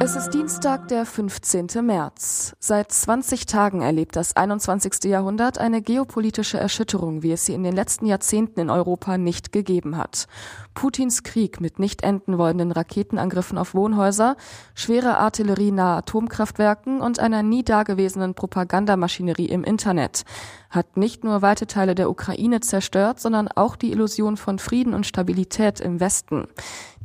Es ist Dienstag, der 15. März. Seit 20 Tagen erlebt das 21. Jahrhundert eine geopolitische Erschütterung, wie es sie in den letzten Jahrzehnten in Europa nicht gegeben hat. Putins Krieg mit nicht enden wollenden Raketenangriffen auf Wohnhäuser, schwere Artillerie nahe Atomkraftwerken und einer nie dagewesenen Propagandamaschinerie im Internet hat nicht nur weite Teile der Ukraine zerstört, sondern auch die Illusion von Frieden und Stabilität im Westen.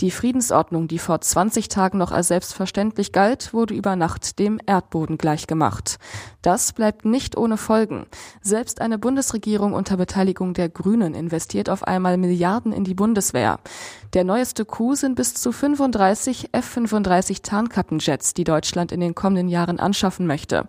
Die Friedensordnung, die vor 20 Tagen noch als selbstverständlich galt, wurde über Nacht dem Erdboden gleichgemacht. Das bleibt nicht ohne Folgen. Selbst eine Bundesregierung unter Beteiligung der Grünen investiert auf einmal Milliarden in die Bundeswehr. Der neueste Coup sind bis zu 35 F-35 Tarnkappenjets, die Deutschland in den kommenden Jahren anschaffen möchte.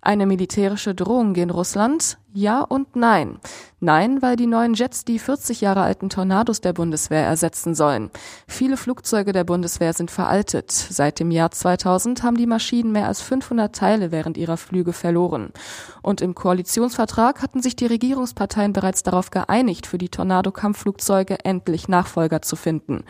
Eine militärische Drohung gegen Russland? Ja und nein. Nein, weil die neuen Jets die 40 Jahre alten Tornados der Bundeswehr ersetzen sollen. Viele Flugzeuge der Bundeswehr sind veraltet. Seit dem Jahr 2000 haben die Maschinen mehr als 500 Teile während ihrer Flüge verloren. Und im Koalitionsvertrag hatten sich die Regierungsparteien bereits darauf geeinigt, für die Tornado-Kampfflugzeuge endlich Nachfolger zu finden.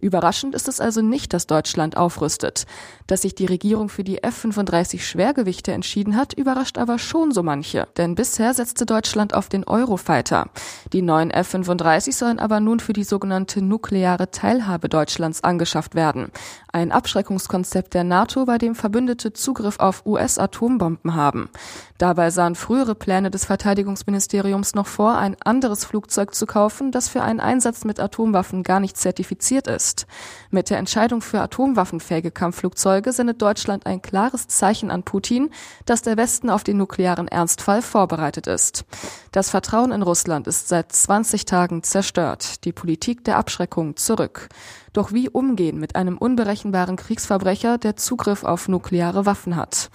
Überraschend ist es also nicht, dass Deutschland aufrüstet. Dass sich die Regierung für die F-35 Schwergewichte entschieden hat, überrascht aber schon so manche. Denn bisher setzte Deutschland auf den Eurofighter. Die neuen F-35 sollen aber nun für die sogenannte nukleare Teilhabe Deutschlands angeschafft werden. Ein Abschreckungskonzept der NATO, bei dem Verbündete Zugriff auf US-Atombomben haben. Dabei sahen frühere Pläne des Verteidigungsministeriums noch vor, ein anderes Flugzeug zu kaufen, das für einen Einsatz mit Atomwaffen gar nicht zertifiziert ist. Mit der Entscheidung für atomwaffenfähige Kampfflugzeuge sendet Deutschland ein klares Zeichen an Putin, dass der Westen auf den nuklearen Ernstfall vorbereitet ist. Das Vertrauen in Russland ist seit 20 Tagen zerstört, die Politik der Abschreckung zurück. Doch wie umgehen mit einem unberechenbaren Kriegsverbrecher, der Zugriff auf nukleare Waffen hat?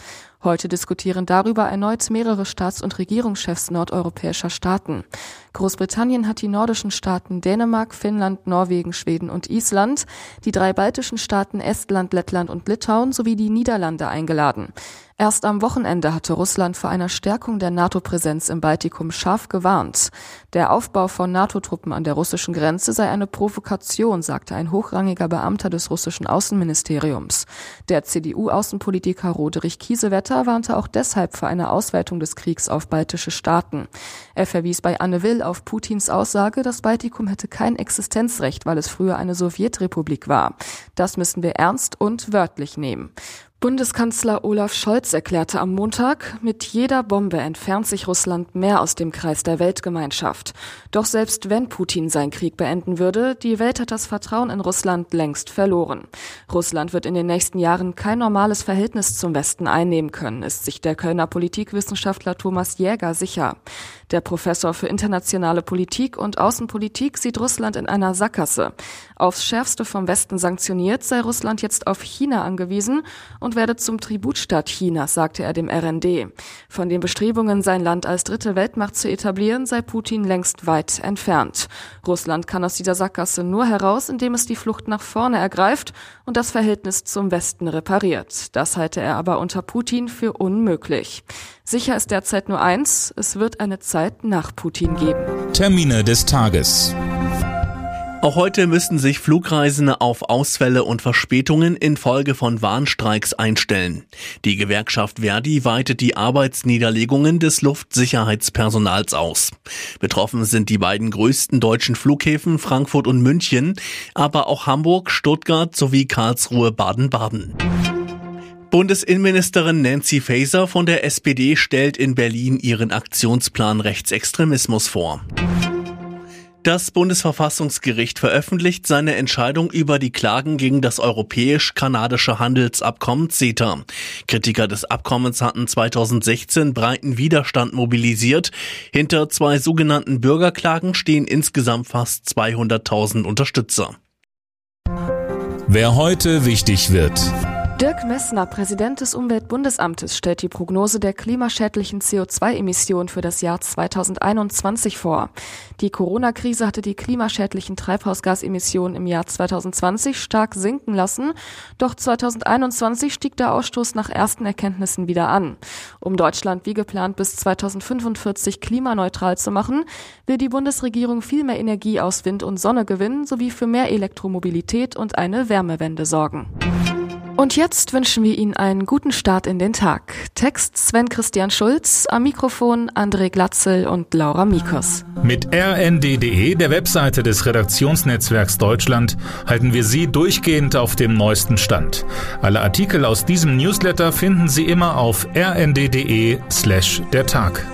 Heute diskutieren darüber erneut mehrere Staats- und Regierungschefs nordeuropäischer Staaten. Großbritannien hat die nordischen Staaten Dänemark, Finnland, Norwegen, Schweden und Island, die drei baltischen Staaten Estland, Lettland und Litauen sowie die Niederlande eingeladen. Erst am Wochenende hatte Russland vor einer Stärkung der NATO-Präsenz im Baltikum scharf gewarnt. Der Aufbau von NATO-Truppen an der russischen Grenze sei eine Provokation, sagte ein hochrangiger Beamter des russischen Außenministeriums. Der CDU-Außenpolitiker Roderich Kiesewetter warnte auch deshalb vor einer Ausweitung des Kriegs auf baltische Staaten. Er verwies bei Anne Will auf Putins Aussage, das Baltikum hätte kein Existenzrecht, weil es früher eine Sowjetrepublik war. Das müssen wir ernst und wörtlich nehmen. Bundeskanzler Olaf Scholz erklärte am Montag, mit jeder Bombe entfernt sich Russland mehr aus dem Kreis der Weltgemeinschaft. Doch selbst wenn Putin seinen Krieg beenden würde, die Welt hat das Vertrauen in Russland längst verloren. Russland wird in den nächsten Jahren kein normales Verhältnis zum Westen einnehmen können, ist sich der Kölner Politikwissenschaftler Thomas Jäger sicher. Der Professor für internationale Politik und Außenpolitik sieht Russland in einer Sackgasse. Aufs Schärfste vom Westen sanktioniert sei Russland jetzt auf China angewiesen und werde zum Tributstaat Chinas, sagte er dem RND. Von den Bestrebungen, sein Land als dritte Weltmacht zu etablieren, sei Putin längst weit entfernt. Russland kann aus dieser Sackgasse nur heraus, indem es die Flucht nach vorne ergreift und das Verhältnis zum Westen repariert. Das halte er aber unter Putin für unmöglich. Sicher ist derzeit nur eins, es wird eine Zeit nach Putin geben. Termine des Tages. Auch heute müssten sich Flugreisende auf Ausfälle und Verspätungen infolge von Warnstreiks einstellen. Die Gewerkschaft Verdi weitet die Arbeitsniederlegungen des Luftsicherheitspersonals aus. Betroffen sind die beiden größten deutschen Flughäfen Frankfurt und München, aber auch Hamburg, Stuttgart sowie Karlsruhe Baden-Baden. Bundesinnenministerin Nancy Faeser von der SPD stellt in Berlin ihren Aktionsplan Rechtsextremismus vor. Das Bundesverfassungsgericht veröffentlicht seine Entscheidung über die Klagen gegen das europäisch-kanadische Handelsabkommen CETA. Kritiker des Abkommens hatten 2016 breiten Widerstand mobilisiert. Hinter zwei sogenannten Bürgerklagen stehen insgesamt fast 200.000 Unterstützer. Wer heute wichtig wird. Dirk Messner, Präsident des Umweltbundesamtes, stellt die Prognose der klimaschädlichen CO2-Emissionen für das Jahr 2021 vor. Die Corona-Krise hatte die klimaschädlichen Treibhausgasemissionen im Jahr 2020 stark sinken lassen, doch 2021 stieg der Ausstoß nach ersten Erkenntnissen wieder an. Um Deutschland wie geplant bis 2045 klimaneutral zu machen, will die Bundesregierung viel mehr Energie aus Wind und Sonne gewinnen sowie für mehr Elektromobilität und eine Wärmewende sorgen. Und jetzt wünschen wir Ihnen einen guten Start in den Tag. Text Sven Christian Schulz, am Mikrofon André Glatzel und Laura Mikos. Mit rnd.de, der Webseite des Redaktionsnetzwerks Deutschland, halten wir Sie durchgehend auf dem neuesten Stand. Alle Artikel aus diesem Newsletter finden Sie immer auf rnd.de slash der Tag.